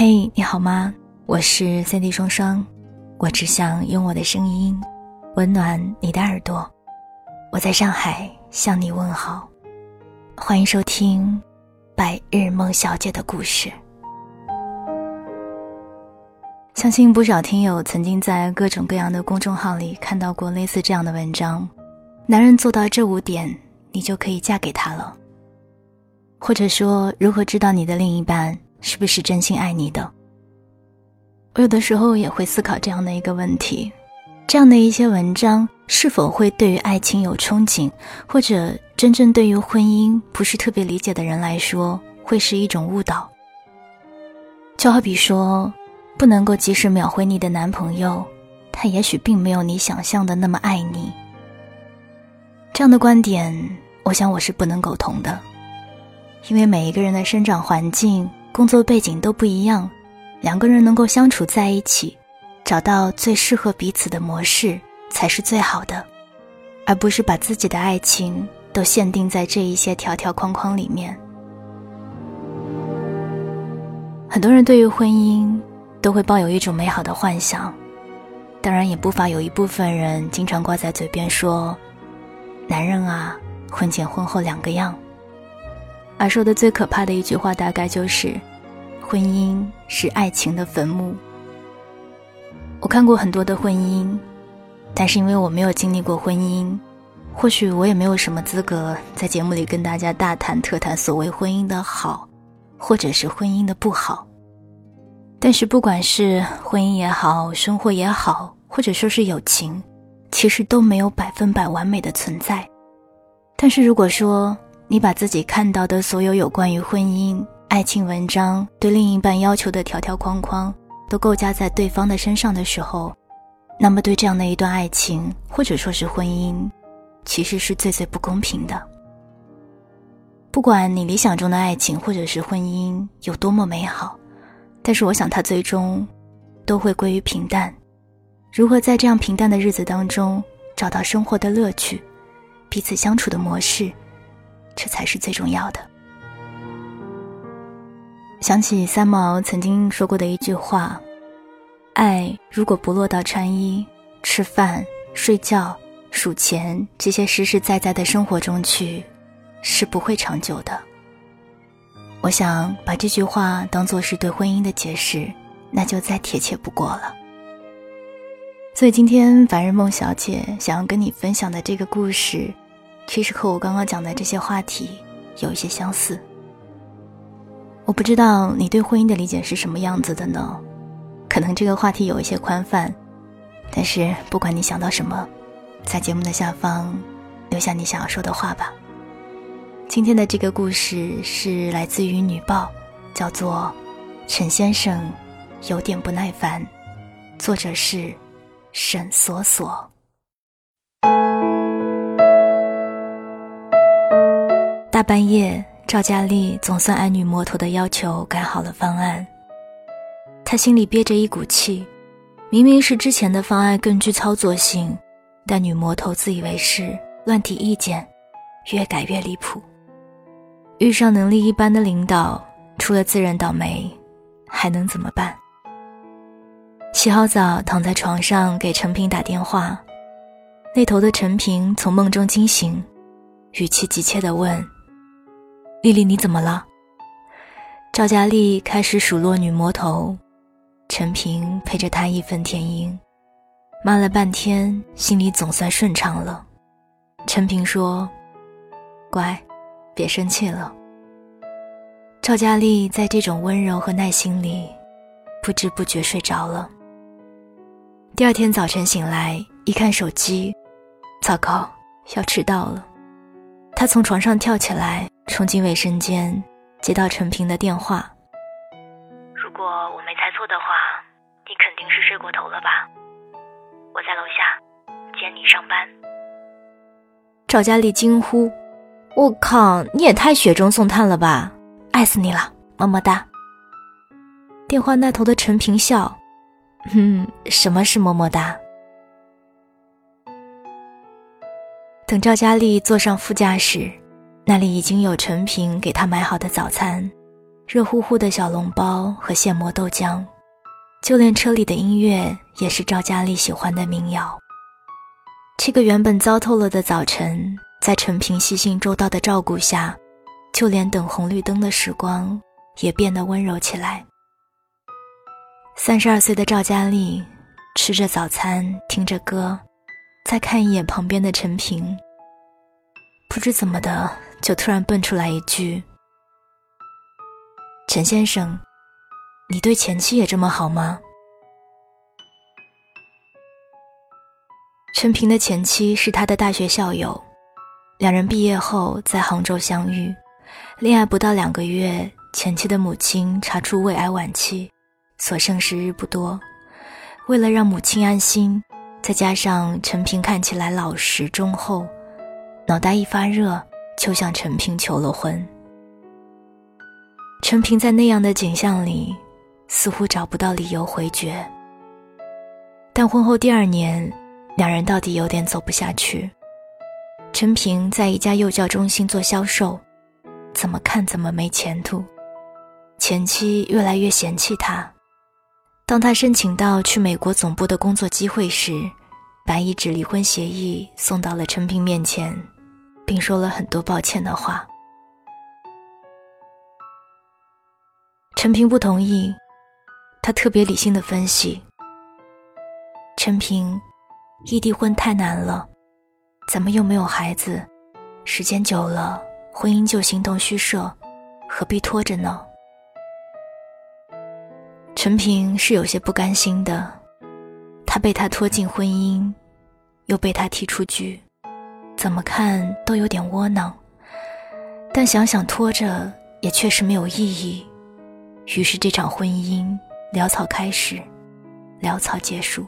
嘿，你好吗？我是三 D 双双，我只想用我的声音温暖你的耳朵。我在上海向你问好，欢迎收听《白日梦小姐的故事》。相信不少听友曾经在各种各样的公众号里看到过类似这样的文章：男人做到这五点，你就可以嫁给他了。或者说，如何知道你的另一半是不是真心爱你的？我有的时候也会思考这样的一个问题：这样的一些文章是否会对于爱情有憧憬，或者真正对于婚姻不是特别理解的人来说，会是一种误导？就好比说。不能够及时秒回你的男朋友，他也许并没有你想象的那么爱你。这样的观点，我想我是不能苟同的，因为每一个人的生长环境、工作背景都不一样，两个人能够相处在一起，找到最适合彼此的模式才是最好的，而不是把自己的爱情都限定在这一些条条框框里面。很多人对于婚姻。都会抱有一种美好的幻想，当然也不乏有一部分人经常挂在嘴边说：“男人啊，婚前婚后两个样。”而说的最可怕的一句话，大概就是：“婚姻是爱情的坟墓。”我看过很多的婚姻，但是因为我没有经历过婚姻，或许我也没有什么资格在节目里跟大家大谈特谈所谓婚姻的好，或者是婚姻的不好。但是，不管是婚姻也好，生活也好，或者说是友情，其实都没有百分百完美的存在。但是，如果说你把自己看到的所有有关于婚姻、爱情文章对另一半要求的条条框框，都构架在对方的身上的时候，那么对这样的一段爱情，或者说是婚姻，其实是最最不公平的。不管你理想中的爱情或者是婚姻有多么美好。但是我想，它最终都会归于平淡。如何在这样平淡的日子当中找到生活的乐趣，彼此相处的模式，这才是最重要的。想起三毛曾经说过的一句话：“爱如果不落到穿衣、吃饭、睡觉、数钱这些实实在在的生活中去，是不会长久的。”我想把这句话当做是对婚姻的解释，那就再贴切不过了。所以今天凡人梦小姐想要跟你分享的这个故事，其实和我刚刚讲的这些话题有一些相似。我不知道你对婚姻的理解是什么样子的呢？可能这个话题有一些宽泛，但是不管你想到什么，在节目的下方留下你想要说的话吧。今天的这个故事是来自于女报，叫做《陈先生有点不耐烦》，作者是沈锁锁。大半夜，赵佳丽总算按女魔头的要求改好了方案。她心里憋着一股气，明明是之前的方案更具操作性，但女魔头自以为是，乱提意见，越改越离谱。遇上能力一般的领导，除了自认倒霉，还能怎么办？洗好澡，躺在床上给陈平打电话，那头的陈平从梦中惊醒，语气急切地问：“丽丽，你怎么了？”赵佳丽开始数落女魔头，陈平陪着她义愤填膺，骂了半天，心里总算顺畅了。陈平说：“乖。”别生气了。赵佳丽在这种温柔和耐心里，不知不觉睡着了。第二天早晨醒来，一看手机，糟糕，要迟到了。她从床上跳起来，冲进卫生间，接到陈平的电话：“如果我没猜错的话，你肯定是睡过头了吧？我在楼下接你上班。”赵佳丽惊呼。我靠！你也太雪中送炭了吧！爱死你了，么么哒。电话那头的陈平笑，嗯，什么是么么哒？等赵佳丽坐上副驾驶，那里已经有陈平给她买好的早餐，热乎乎的小笼包和现磨豆浆，就连车里的音乐也是赵佳丽喜欢的民谣。这个原本糟透了的早晨，在陈平细心周到的照顾下，就连等红绿灯的时光也变得温柔起来。三十二岁的赵佳丽吃着早餐，听着歌，再看一眼旁边的陈平，不知怎么的，就突然蹦出来一句：“陈先生，你对前妻也这么好吗？”陈平的前妻是他的大学校友，两人毕业后在杭州相遇，恋爱不到两个月，前妻的母亲查出胃癌晚期，所剩时日不多。为了让母亲安心，再加上陈平看起来老实忠厚，脑袋一发热就向陈平求了婚。陈平在那样的景象里，似乎找不到理由回绝。但婚后第二年。两人到底有点走不下去。陈平在一家幼教中心做销售，怎么看怎么没前途。前妻越来越嫌弃他。当他申请到去美国总部的工作机会时，把一纸离婚协议送到了陈平面前，并说了很多抱歉的话。陈平不同意，他特别理性的分析。陈平。异地婚太难了，咱们又没有孩子，时间久了婚姻就形同虚设，何必拖着呢？陈平是有些不甘心的，他被他拖进婚姻，又被他踢出局，怎么看都有点窝囊。但想想拖着也确实没有意义，于是这场婚姻潦草开始，潦草结束。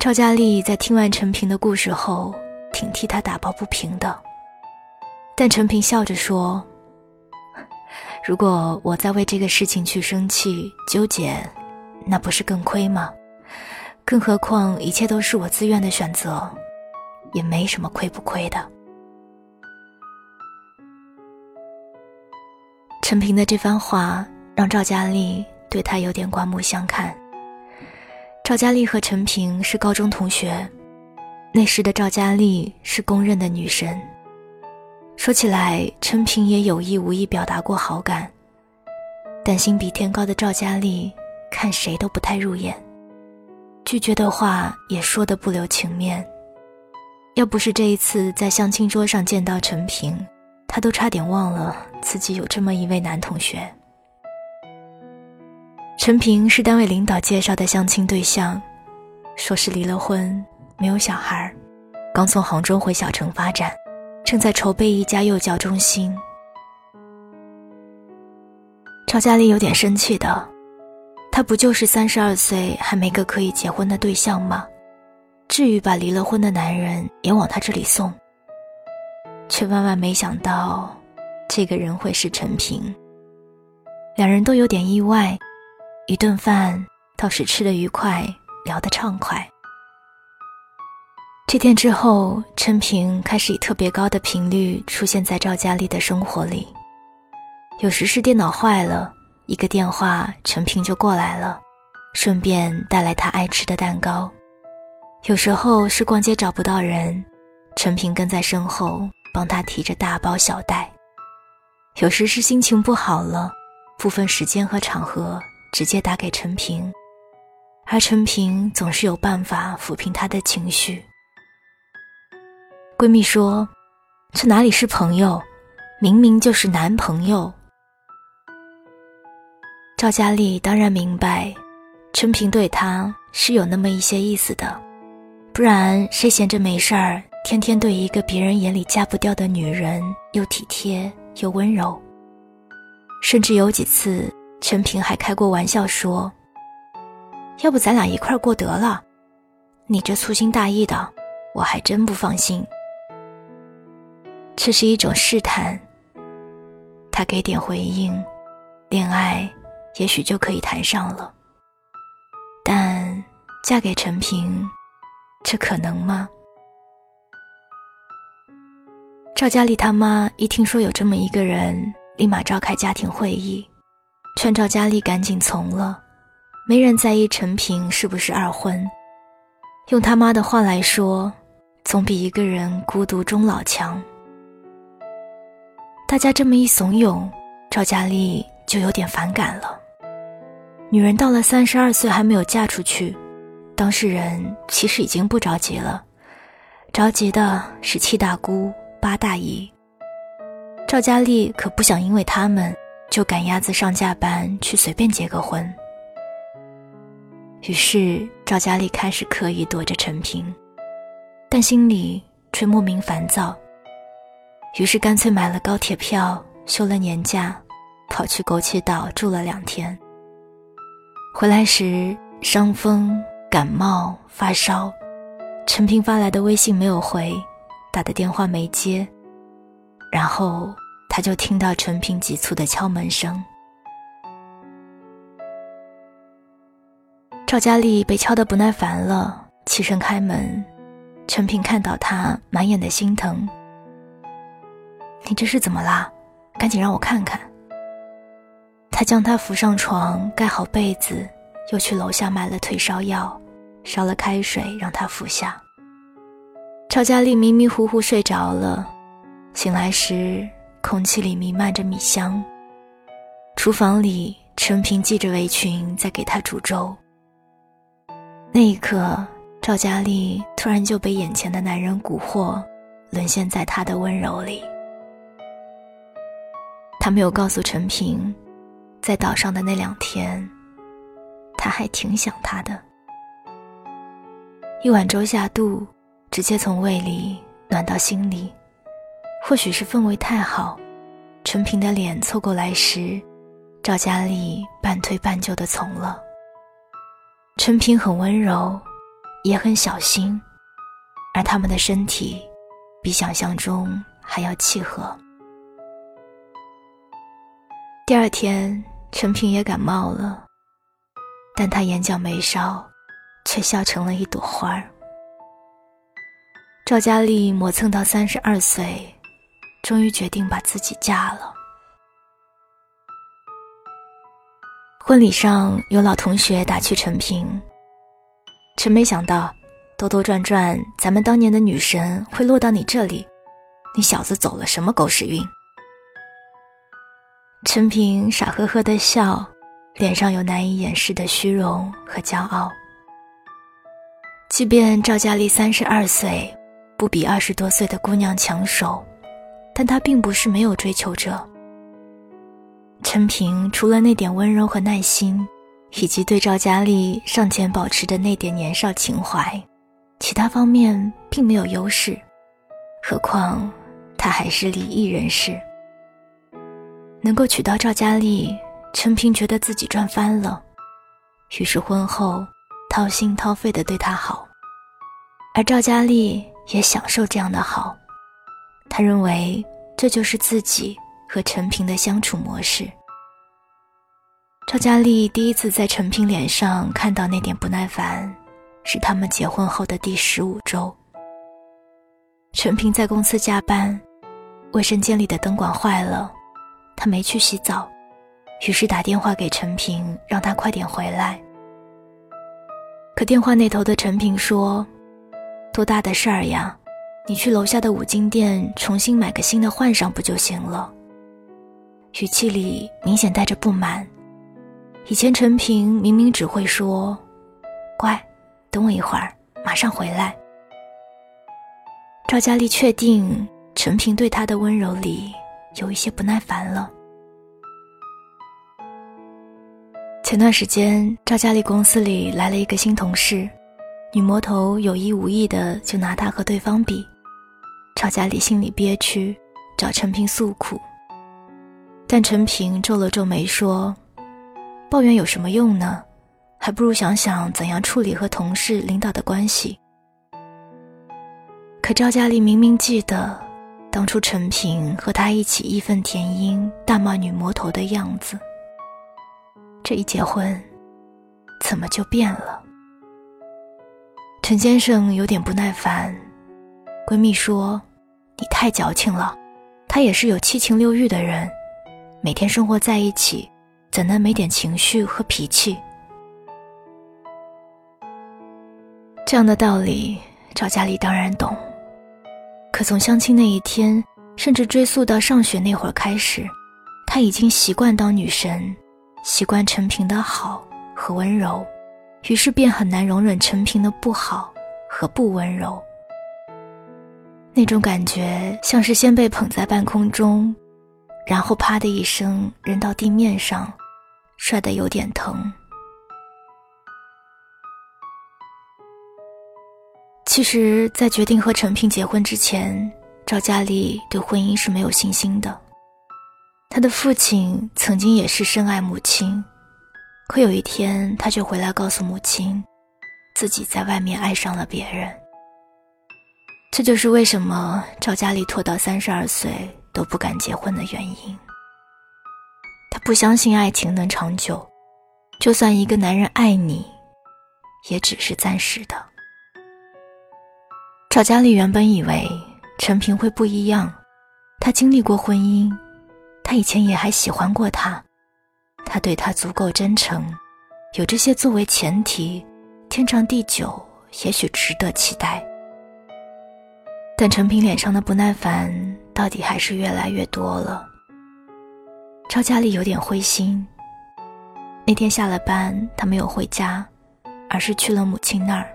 赵佳丽在听完陈平的故事后，挺替他打抱不平的。但陈平笑着说：“如果我再为这个事情去生气纠结，那不是更亏吗？更何况一切都是我自愿的选择，也没什么亏不亏的。”陈平的这番话让赵佳丽对他有点刮目相看。赵佳丽和陈平是高中同学，那时的赵佳丽是公认的女神。说起来，陈平也有意无意表达过好感，但心比天高的赵佳丽看谁都不太入眼，拒绝的话也说得不留情面。要不是这一次在相亲桌上见到陈平，他都差点忘了自己有这么一位男同学。陈平是单位领导介绍的相亲对象，说是离了婚，没有小孩，刚从杭州回小城发展，正在筹备一家幼教中心。赵佳丽有点生气的，他不就是三十二岁还没个可以结婚的对象吗？至于把离了婚的男人也往他这里送？却万万没想到，这个人会是陈平。两人都有点意外。一顿饭倒是吃得愉快，聊得畅快。这天之后，陈平开始以特别高的频率出现在赵佳丽的生活里。有时是电脑坏了，一个电话，陈平就过来了，顺便带来他爱吃的蛋糕。有时候是逛街找不到人，陈平跟在身后帮他提着大包小袋。有时是心情不好了，不分时间和场合。直接打给陈平，而陈平总是有办法抚平她的情绪。闺蜜说：“这哪里是朋友，明明就是男朋友。”赵佳丽当然明白，陈平对她是有那么一些意思的，不然谁闲着没事儿，天天对一个别人眼里嫁不掉的女人又体贴又温柔，甚至有几次。陈平还开过玩笑说：“要不咱俩一块儿过得了？你这粗心大意的，我还真不放心。”这是一种试探。他给点回应，恋爱也许就可以谈上了。但嫁给陈平，这可能吗？赵佳丽他妈一听说有这么一个人。立马召开家庭会议，劝赵佳丽赶紧从了。没人在意陈平是不是二婚，用他妈的话来说，总比一个人孤独终老强。大家这么一怂恿，赵佳丽就有点反感了。女人到了三十二岁还没有嫁出去，当事人其实已经不着急了，着急的是七大姑八大姨。赵佳丽可不想因为他们就赶鸭子上架班去随便结个婚。于是赵佳丽开始刻意躲着陈平，但心里却莫名烦躁。于是干脆买了高铁票，休了年假，跑去枸杞岛住了两天。回来时伤风感冒发烧，陈平发来的微信没有回，打的电话没接，然后他就听到陈平急促的敲门声。赵佳丽被敲得不耐烦了，起身开门。陈平看到她，满眼的心疼。你这是怎么啦？赶紧让我看看。他将她扶上床，盖好被子，又去楼下买了退烧药，烧了开水让她服下。赵佳丽迷迷糊糊睡着了，醒来时空气里弥漫着米香。厨房里，陈平系着围裙在给她煮粥。那一刻，赵佳丽突然就被眼前的男人蛊惑，沦陷在他的温柔里。他没有告诉陈平，在岛上的那两天，他还挺想他的。一碗粥下肚，直接从胃里暖到心里。或许是氛围太好，陈平的脸凑过来时，赵佳丽半推半就的从了。陈平很温柔，也很小心，而他们的身体比想象中还要契合。第二天，陈平也感冒了，但他眼角眉梢却笑成了一朵花儿。赵佳丽磨蹭到三十二岁，终于决定把自己嫁了。婚礼上有老同学打趣陈平，真没想到，兜兜转转，咱们当年的女神会落到你这里，你小子走了什么狗屎运？陈平傻呵呵的笑，脸上有难以掩饰的虚荣和骄傲。即便赵佳丽三十二岁，不比二十多岁的姑娘抢手，但她并不是没有追求者。陈平除了那点温柔和耐心，以及对赵佳丽尚且保持的那点年少情怀，其他方面并没有优势。何况他还是离异人士。能够娶到赵佳丽，陈平觉得自己赚翻了，于是婚后掏心掏肺的对她好，而赵佳丽也享受这样的好。她认为这就是自己。和陈平的相处模式。赵佳丽第一次在陈平脸上看到那点不耐烦，是他们结婚后的第十五周。陈平在公司加班，卫生间里的灯管坏了，他没去洗澡，于是打电话给陈平，让他快点回来。可电话那头的陈平说：“多大的事儿呀，你去楼下的五金店重新买个新的换上不就行了？”语气里明显带着不满。以前陈平明明只会说“乖，等我一会儿，马上回来。”赵佳丽确定陈平对她的温柔里有一些不耐烦了。前段时间，赵佳丽公司里来了一个新同事，女魔头有意无意的就拿她和对方比，赵佳丽心里憋屈，找陈平诉苦。但陈平皱了皱眉说：“抱怨有什么用呢？还不如想想怎样处理和同事、领导的关系。”可赵佳丽明明记得，当初陈平和他一起义愤填膺、大骂女魔头的样子。这一结婚，怎么就变了？陈先生有点不耐烦。闺蜜说：“你太矫情了，他也是有七情六欲的人。”每天生活在一起，怎能没点情绪和脾气？这样的道理，赵佳丽当然懂。可从相亲那一天，甚至追溯到上学那会儿开始，她已经习惯当女神，习惯陈平的好和温柔，于是便很难容忍陈平的不好和不温柔。那种感觉像是先被捧在半空中，然后啪的一声扔到地面上，摔得有点疼。其实，在决定和陈平结婚之前，赵佳丽对婚姻是没有信心的。她的父亲曾经也是深爱母亲，可有一天，他却回来告诉母亲，自己在外面爱上了别人。这就是为什么赵佳丽拖到三十二岁都不敢结婚的原因。她不相信爱情能长久，就算一个男人爱你，也只是暂时的。赵佳丽原本以为陈平会不一样，他经历过婚姻，他以前也还喜欢过他，他对他足够真诚，有这些作为前提，天长地久也许值得期待。但陈平脸上的不耐烦到底还是越来越多了。赵佳丽有点灰心。那天下了班，他没有回家，而是去了母亲那儿。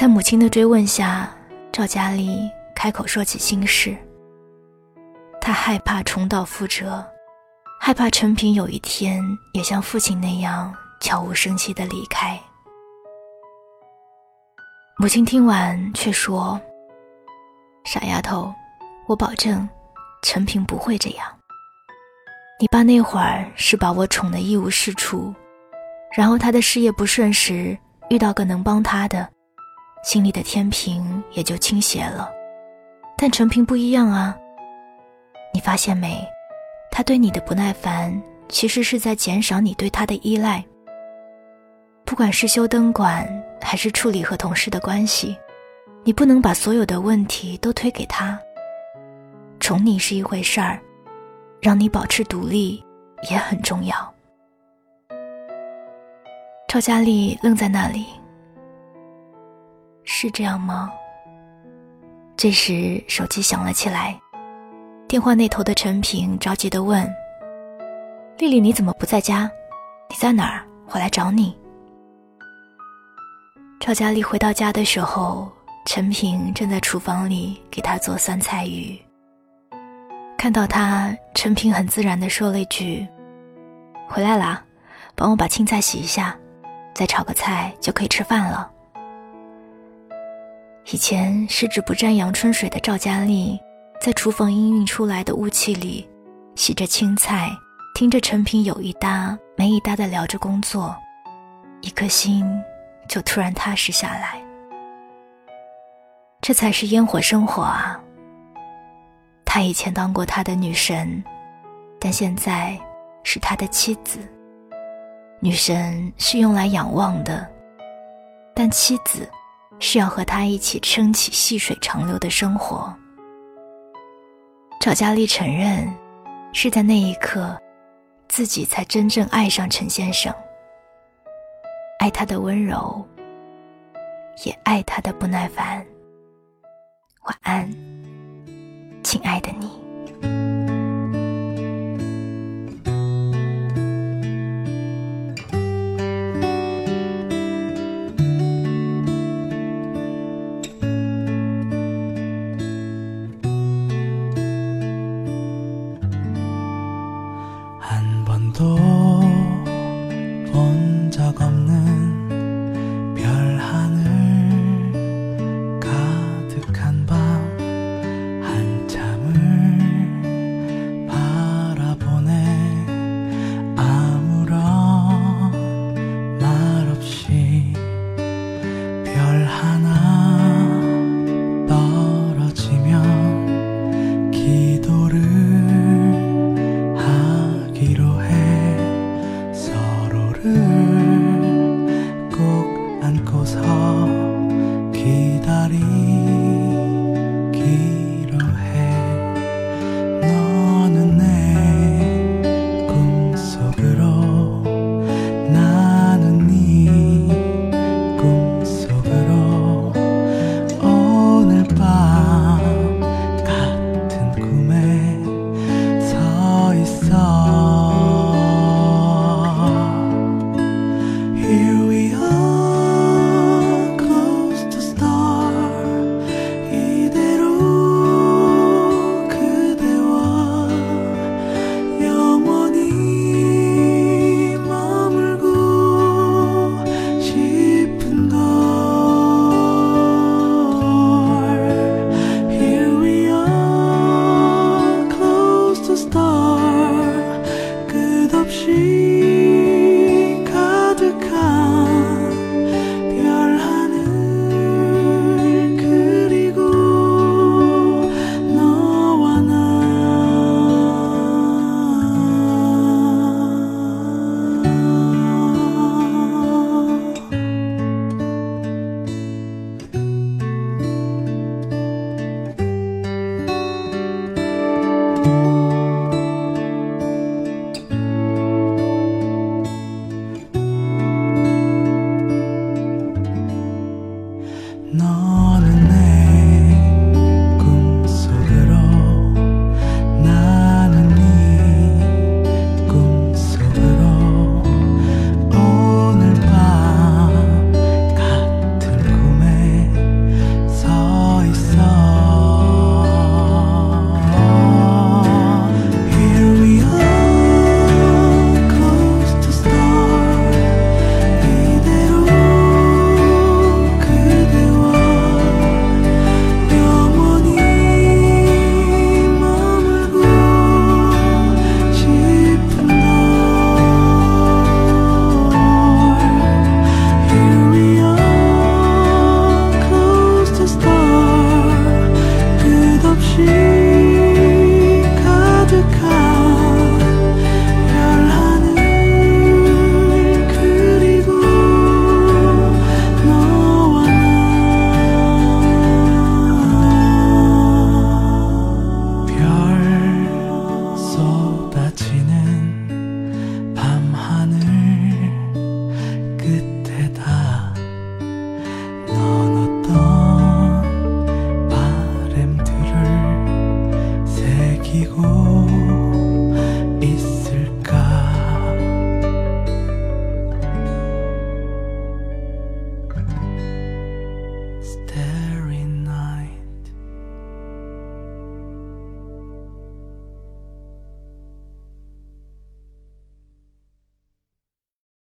在母亲的追问下，赵佳丽开口说起心事。她害怕重蹈覆辙，害怕陈平有一天也像父亲那样悄无声息的离开。母亲听完却说：“傻丫头，我保证，陈平不会这样。你爸那会儿是把我宠得一无是处，然后他的事业不顺时，遇到个能帮他的。”心里的天平也就倾斜了，但陈平不一样啊。你发现没？他对你的不耐烦，其实是在减少你对他的依赖。不管是修灯管，还是处理和同事的关系，你不能把所有的问题都推给他。宠你是一回事儿，让你保持独立也很重要。赵佳丽愣在那里。是这样吗？这时手机响了起来，电话那头的陈平着急地问：“丽丽，你怎么不在家？你在哪儿？我来找你。”赵佳丽回到家的时候，陈平正在厨房里给她做酸菜鱼。看到他，陈平很自然地说了一句：“回来啦，帮我把青菜洗一下，再炒个菜就可以吃饭了。”以前十指不沾阳春水的赵佳丽，在厨房氤氲出来的雾气里，洗着青菜，听着陈平有一搭没一搭的聊着工作，一颗心就突然踏实下来。这才是烟火生活啊！他以前当过他的女神，但现在是他的妻子。女神是用来仰望的，但妻子。是要和他一起撑起细水长流的生活。赵佳丽承认，是在那一刻，自己才真正爱上陈先生，爱他的温柔，也爱他的不耐烦。晚安，亲爱的你。